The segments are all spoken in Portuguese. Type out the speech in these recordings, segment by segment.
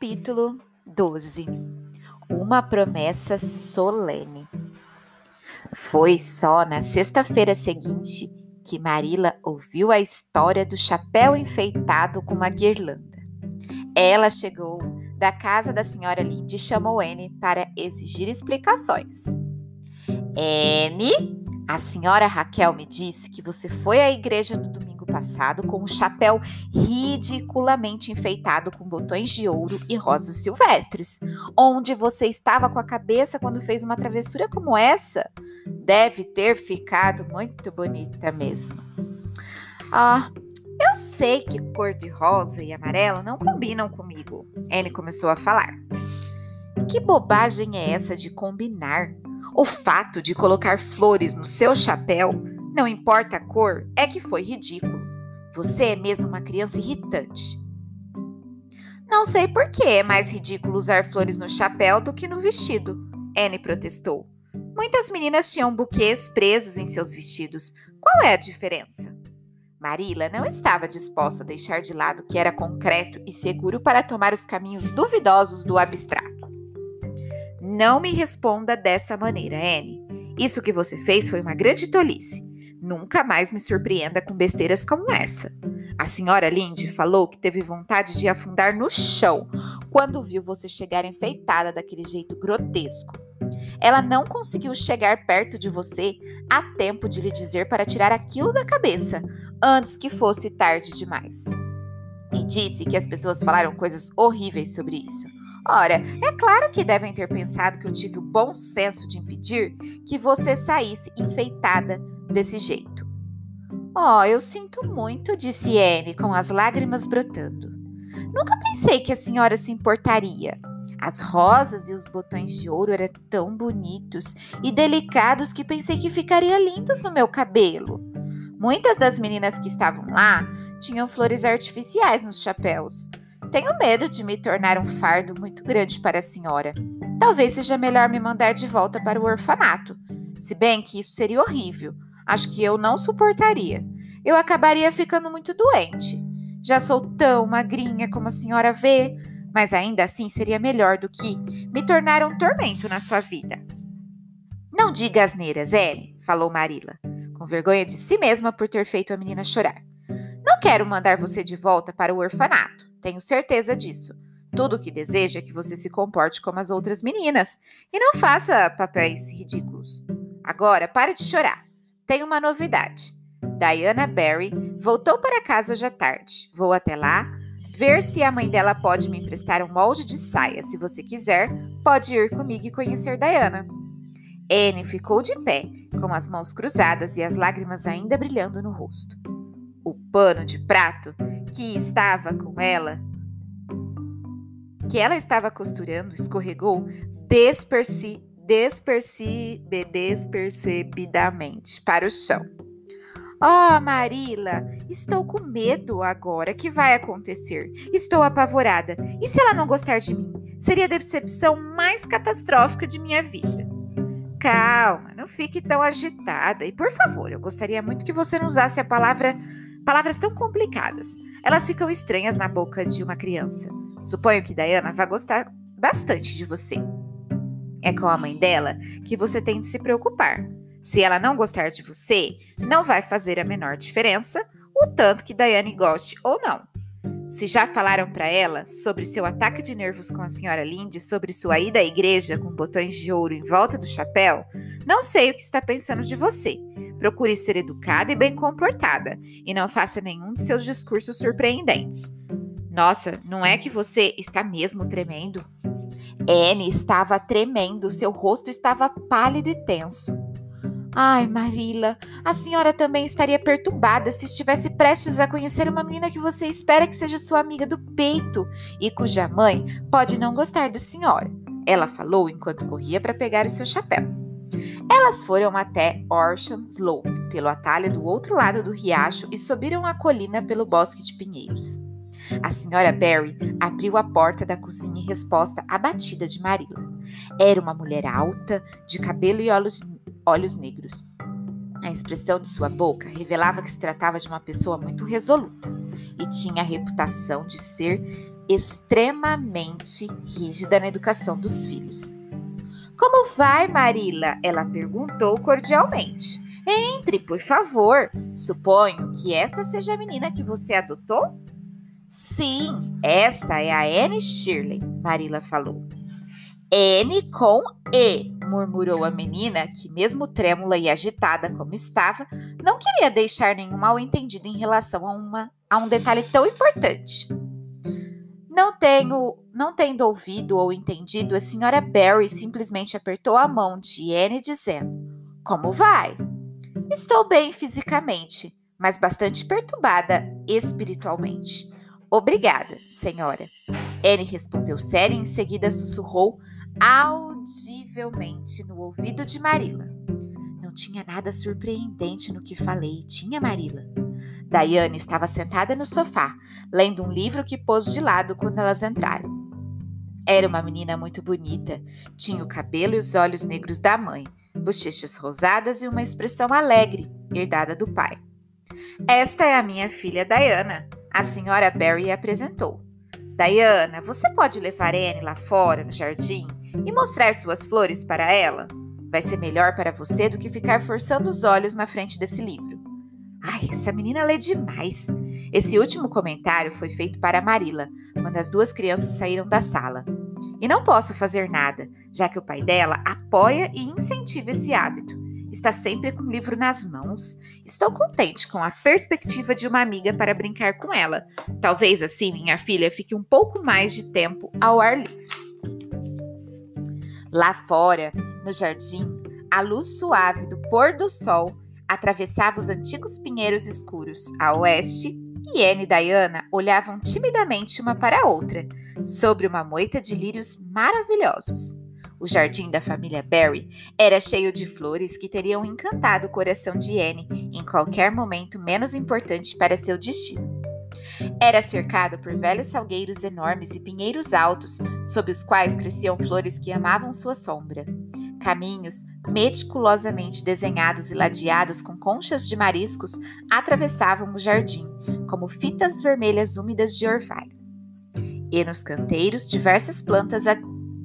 Capítulo 12 Uma promessa solene. Foi só na sexta-feira seguinte que Marila ouviu a história do chapéu enfeitado com uma guirlanda. Ela chegou da casa da senhora Lindy e chamou Anne para exigir explicações. Anne, a senhora Raquel me disse que você foi à igreja no domingo passado com um chapéu ridiculamente enfeitado com botões de ouro e rosas silvestres. Onde você estava com a cabeça quando fez uma travessura como essa? Deve ter ficado muito bonita mesmo. Ah, eu sei que cor de rosa e amarelo não combinam comigo. Anne começou a falar. Que bobagem é essa de combinar? O fato de colocar flores no seu chapéu não importa a cor, é que foi ridículo. Você é mesmo uma criança irritante. Não sei por que é mais ridículo usar flores no chapéu do que no vestido, Anne protestou. Muitas meninas tinham buquês presos em seus vestidos. Qual é a diferença? Marila não estava disposta a deixar de lado o que era concreto e seguro para tomar os caminhos duvidosos do abstrato. Não me responda dessa maneira, Anne. Isso que você fez foi uma grande tolice. Nunca mais me surpreenda com besteiras como essa. A senhora Lindy falou que teve vontade de afundar no chão quando viu você chegar enfeitada daquele jeito grotesco. Ela não conseguiu chegar perto de você a tempo de lhe dizer para tirar aquilo da cabeça, antes que fosse tarde demais. E disse que as pessoas falaram coisas horríveis sobre isso. Ora, é claro que devem ter pensado que eu tive o bom senso de impedir que você saísse enfeitada desse jeito. Oh, eu sinto muito, disse Anne com as lágrimas brotando. Nunca pensei que a senhora se importaria. As rosas e os botões de ouro eram tão bonitos e delicados que pensei que ficaria lindos no meu cabelo. Muitas das meninas que estavam lá tinham flores artificiais nos chapéus. Tenho medo de me tornar um fardo muito grande para a senhora. Talvez seja melhor me mandar de volta para o orfanato. Se bem que isso seria horrível. Acho que eu não suportaria. Eu acabaria ficando muito doente. Já sou tão magrinha como a senhora vê, mas ainda assim seria melhor do que me tornar um tormento na sua vida. Não diga asneiras, Ellie, falou Marila, com vergonha de si mesma por ter feito a menina chorar. Não quero mandar você de volta para o orfanato, tenho certeza disso. Tudo o que desejo é que você se comporte como as outras meninas e não faça papéis ridículos. Agora, pare de chorar. Tem uma novidade. Diana Barry voltou para casa hoje à tarde. Vou até lá ver se a mãe dela pode me emprestar um molde de saia. Se você quiser, pode ir comigo e conhecer Diana. Anne ficou de pé, com as mãos cruzadas e as lágrimas ainda brilhando no rosto. O pano de prato que estava com ela, que ela estava costurando, escorregou desperci despercebe, despercebidamente para o chão. Oh, Marila, estou com medo agora. O que vai acontecer? Estou apavorada. E se ela não gostar de mim? Seria a decepção mais catastrófica de minha vida. Calma, não fique tão agitada. E por favor, eu gostaria muito que você não usasse a palavra palavras tão complicadas. Elas ficam estranhas na boca de uma criança. Suponho que Diana vai gostar bastante de você. É com a mãe dela que você tem de se preocupar. Se ela não gostar de você, não vai fazer a menor diferença o tanto que Daiane goste ou não. Se já falaram para ela sobre seu ataque de nervos com a senhora Lindy, sobre sua ida à igreja com botões de ouro em volta do chapéu, não sei o que está pensando de você. Procure ser educada e bem comportada e não faça nenhum de seus discursos surpreendentes. Nossa, não é que você está mesmo tremendo? Anne estava tremendo, seu rosto estava pálido e tenso. Ai, Marila, a senhora também estaria perturbada se estivesse prestes a conhecer uma menina que você espera que seja sua amiga do peito e cuja mãe pode não gostar da senhora. Ela falou enquanto corria para pegar o seu chapéu. Elas foram até Orchard Slope, pelo atalho do outro lado do riacho, e subiram a colina pelo bosque de pinheiros. A senhora Barry abriu a porta da cozinha em resposta à batida de Marilla. Era uma mulher alta, de cabelo e olhos, olhos negros. A expressão de sua boca revelava que se tratava de uma pessoa muito resoluta e tinha a reputação de ser extremamente rígida na educação dos filhos. Como vai, Marila? Ela perguntou cordialmente. Entre, por favor. Suponho que esta seja a menina que você adotou? Sim, esta é a Anne Shirley, Marila falou. N com E, murmurou a menina, que, mesmo trêmula e agitada como estava, não queria deixar nenhum mal-entendido em relação a, uma, a um detalhe tão importante. Não tenho, não tendo ouvido ou entendido, a senhora Barry simplesmente apertou a mão de Anne dizendo: Como vai? Estou bem fisicamente, mas bastante perturbada espiritualmente. Obrigada, senhora. Anne respondeu séria e em seguida sussurrou audivelmente no ouvido de Marilla. Não tinha nada surpreendente no que falei, tinha Marilla. Diane estava sentada no sofá, lendo um livro que pôs de lado quando elas entraram. Era uma menina muito bonita, tinha o cabelo e os olhos negros da mãe, bochechas rosadas e uma expressão alegre, herdada do pai. Esta é a minha filha Diana, a senhora Barry apresentou. Diana, você pode levar Anne lá fora, no jardim, e mostrar suas flores para ela? Vai ser melhor para você do que ficar forçando os olhos na frente desse livro. Ai, essa menina lê demais. Esse último comentário foi feito para Marila, quando as duas crianças saíram da sala. E não posso fazer nada, já que o pai dela apoia e incentiva esse hábito. Está sempre com o livro nas mãos. Estou contente com a perspectiva de uma amiga para brincar com ela. Talvez assim minha filha fique um pouco mais de tempo ao ar livre. Lá fora, no jardim, a luz suave do pôr do sol atravessava os antigos pinheiros escuros a oeste e Anne e Diana olhavam timidamente uma para a outra, sobre uma moita de lírios maravilhosos. O jardim da família Barry era cheio de flores que teriam encantado o coração de Anne em qualquer momento menos importante para seu destino. Era cercado por velhos salgueiros enormes e pinheiros altos, sob os quais cresciam flores que amavam sua sombra. Caminhos meticulosamente desenhados e ladeados com conchas de mariscos atravessavam o jardim, como fitas vermelhas úmidas de orvalho. E nos canteiros, diversas plantas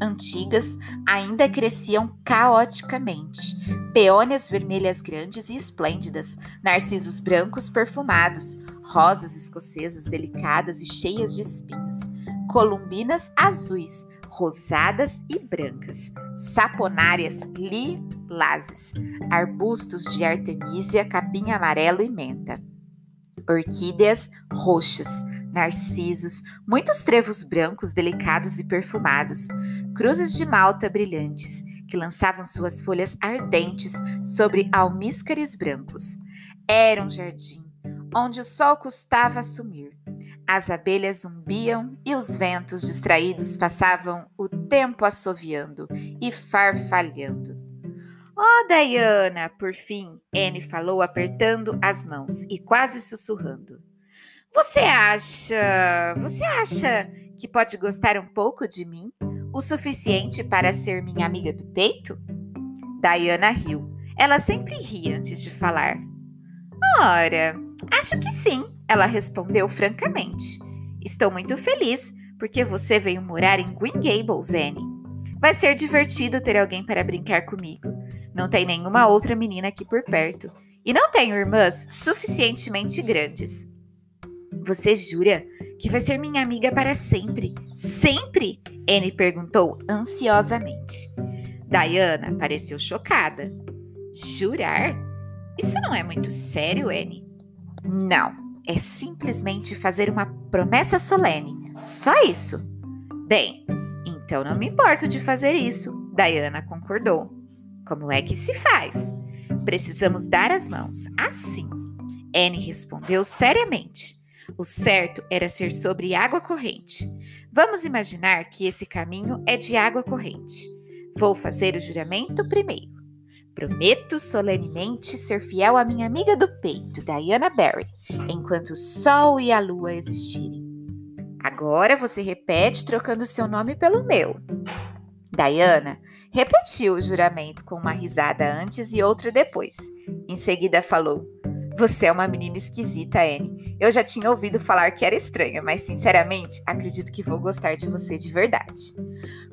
antigas ainda cresciam caoticamente. Peônias vermelhas grandes e esplêndidas, narcisos brancos perfumados, rosas escocesas delicadas e cheias de espinhos, columbinas azuis, rosadas e brancas, saponárias lilazes, arbustos de artemisia, capim amarelo e menta, orquídeas roxas, narcisos, muitos trevos brancos delicados e perfumados, cruzes de malta brilhantes que lançavam suas folhas ardentes sobre almíscares brancos. Era um jardim onde o sol custava sumir. As abelhas zumbiam e os ventos distraídos passavam o tempo assoviando e farfalhando. Oh, Diana, por fim, Anne falou apertando as mãos e quase sussurrando. Você acha, você acha que pode gostar um pouco de mim? O suficiente para ser minha amiga do peito? Diana riu. Ela sempre ri antes de falar. Ora, acho que sim, ela respondeu francamente. Estou muito feliz porque você veio morar em Green Gables, Anne. Vai ser divertido ter alguém para brincar comigo. Não tem nenhuma outra menina aqui por perto. E não tenho irmãs suficientemente grandes. Você jura que vai ser minha amiga para sempre? Sempre? Anne perguntou ansiosamente. Diana pareceu chocada. Jurar? Isso não é muito sério, Anne? Não, é simplesmente fazer uma promessa solene. Só isso. Bem, então não me importo de fazer isso, Diana concordou. Como é que se faz? Precisamos dar as mãos, assim. Anne respondeu seriamente. O certo era ser sobre água corrente. Vamos imaginar que esse caminho é de água corrente. Vou fazer o juramento primeiro. Prometo solenemente ser fiel à minha amiga do peito, Diana Barry, enquanto o sol e a lua existirem. Agora você repete trocando seu nome pelo meu. Diana repetiu o juramento com uma risada antes e outra depois. Em seguida falou: Você é uma menina esquisita, Anne, Eu já tinha ouvido falar que era estranha, mas sinceramente acredito que vou gostar de você de verdade.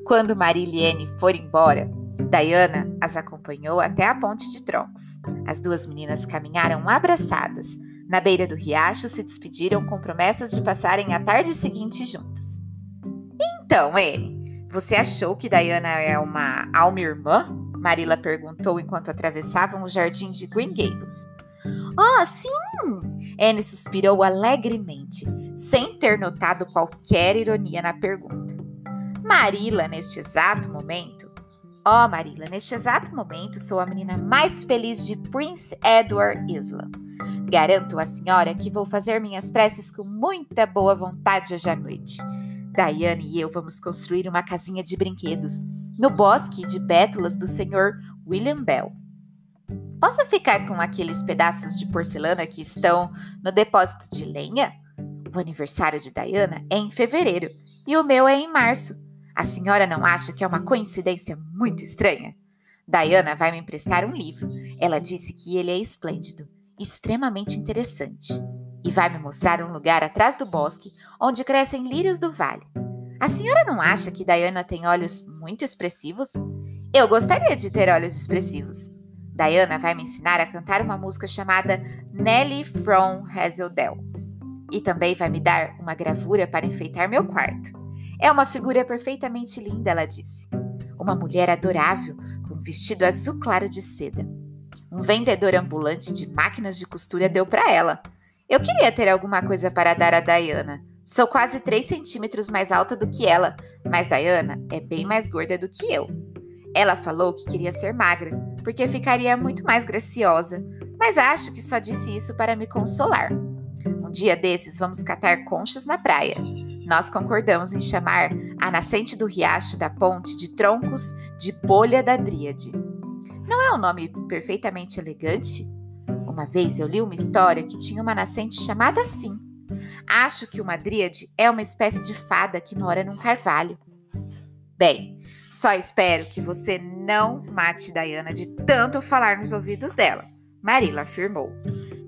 Quando Marilene for embora, Diana as acompanhou até a ponte de troncos. As duas meninas caminharam abraçadas. Na beira do riacho se despediram com promessas de passarem a tarde seguinte juntas. Então, Anne, você achou que Diana é uma alma irmã? Marilla perguntou enquanto atravessavam o jardim de Green Gables. Ah, oh, sim! Anne suspirou alegremente, sem ter notado qualquer ironia na pergunta. Marilla, neste exato momento, ó oh, Marilla, neste exato momento sou a menina mais feliz de Prince Edward Island. Garanto à senhora que vou fazer minhas preces com muita boa vontade hoje à noite. Diane e eu vamos construir uma casinha de brinquedos no bosque de bétulas do Sr. William Bell. Posso ficar com aqueles pedaços de porcelana que estão no depósito de lenha? O aniversário de Diana é em fevereiro e o meu é em março. A senhora não acha que é uma coincidência muito estranha? Diana vai me emprestar um livro. Ela disse que ele é esplêndido, extremamente interessante, e vai me mostrar um lugar atrás do bosque onde crescem lírios do vale. A senhora não acha que Diana tem olhos muito expressivos? Eu gostaria de ter olhos expressivos. Diana vai me ensinar a cantar uma música chamada Nelly from Hazeldale. E também vai me dar uma gravura para enfeitar meu quarto. É uma figura perfeitamente linda, ela disse. Uma mulher adorável, com um vestido azul claro de seda. Um vendedor ambulante de máquinas de costura deu para ela. Eu queria ter alguma coisa para dar a Diana, Sou quase 3 centímetros mais alta do que ela, mas Diana é bem mais gorda do que eu. Ela falou que queria ser magra, porque ficaria muito mais graciosa, mas acho que só disse isso para me consolar. Um dia desses vamos catar conchas na praia. Nós concordamos em chamar a nascente do riacho da ponte de troncos de bolha da Dríade. Não é um nome perfeitamente elegante? Uma vez eu li uma história que tinha uma nascente chamada assim. Acho que uma dríade é uma espécie de fada que mora num carvalho. Bem, só espero que você não mate Diana de tanto falar nos ouvidos dela, Marilla afirmou.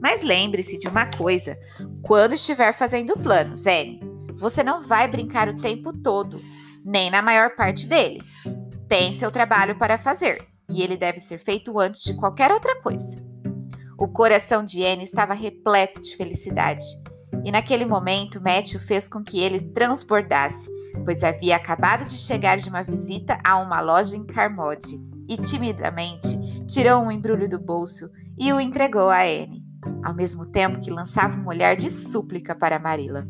Mas lembre-se de uma coisa: quando estiver fazendo planos, Anne, você não vai brincar o tempo todo, nem na maior parte dele. Tem seu trabalho para fazer, e ele deve ser feito antes de qualquer outra coisa. O coração de Anne estava repleto de felicidade e naquele momento, Matthew fez com que ele transbordasse, pois havia acabado de chegar de uma visita a uma loja em Carmode e timidamente tirou um embrulho do bolso e o entregou a Anne, ao mesmo tempo que lançava um olhar de súplica para Marilla.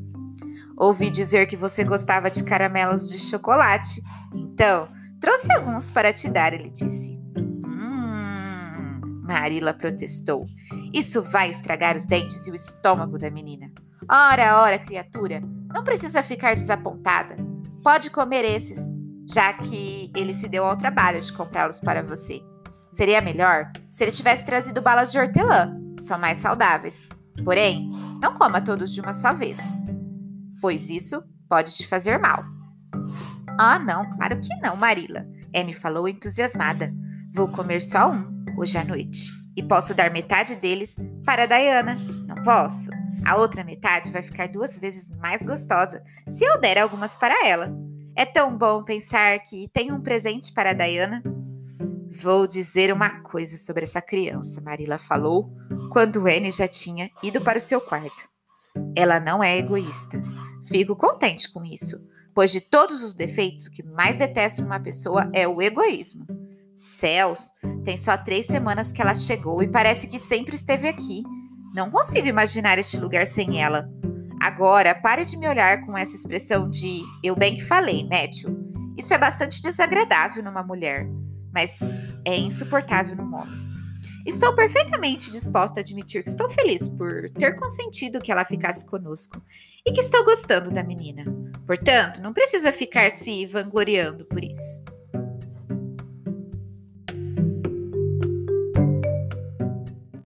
Ouvi dizer que você gostava de caramelos de chocolate, então trouxe alguns para te dar, ele disse. Hum, Marilla protestou. Isso vai estragar os dentes e o estômago da menina. Ora, ora, criatura, não precisa ficar desapontada. Pode comer esses, já que ele se deu ao trabalho de comprá-los para você. Seria melhor se ele tivesse trazido balas de hortelã, são mais saudáveis. Porém, não coma todos de uma só vez, pois isso pode te fazer mal. Ah, não, claro que não, Marila. Anne falou entusiasmada. Vou comer só um hoje à noite. E posso dar metade deles para Diana, não posso? A outra metade vai ficar duas vezes mais gostosa se eu der algumas para ela. É tão bom pensar que tenho um presente para a Diana. Vou dizer uma coisa sobre essa criança, Marilla falou quando Anne já tinha ido para o seu quarto. Ela não é egoísta. Fico contente com isso, pois de todos os defeitos, o que mais detesto numa pessoa é o egoísmo. Céus, tem só três semanas que ela chegou e parece que sempre esteve aqui. Não consigo imaginar este lugar sem ela. Agora, pare de me olhar com essa expressão de eu bem que falei, Matthew. Isso é bastante desagradável numa mulher, mas é insuportável num homem. Estou perfeitamente disposta a admitir que estou feliz por ter consentido que ela ficasse conosco e que estou gostando da menina. Portanto, não precisa ficar se vangloriando por isso.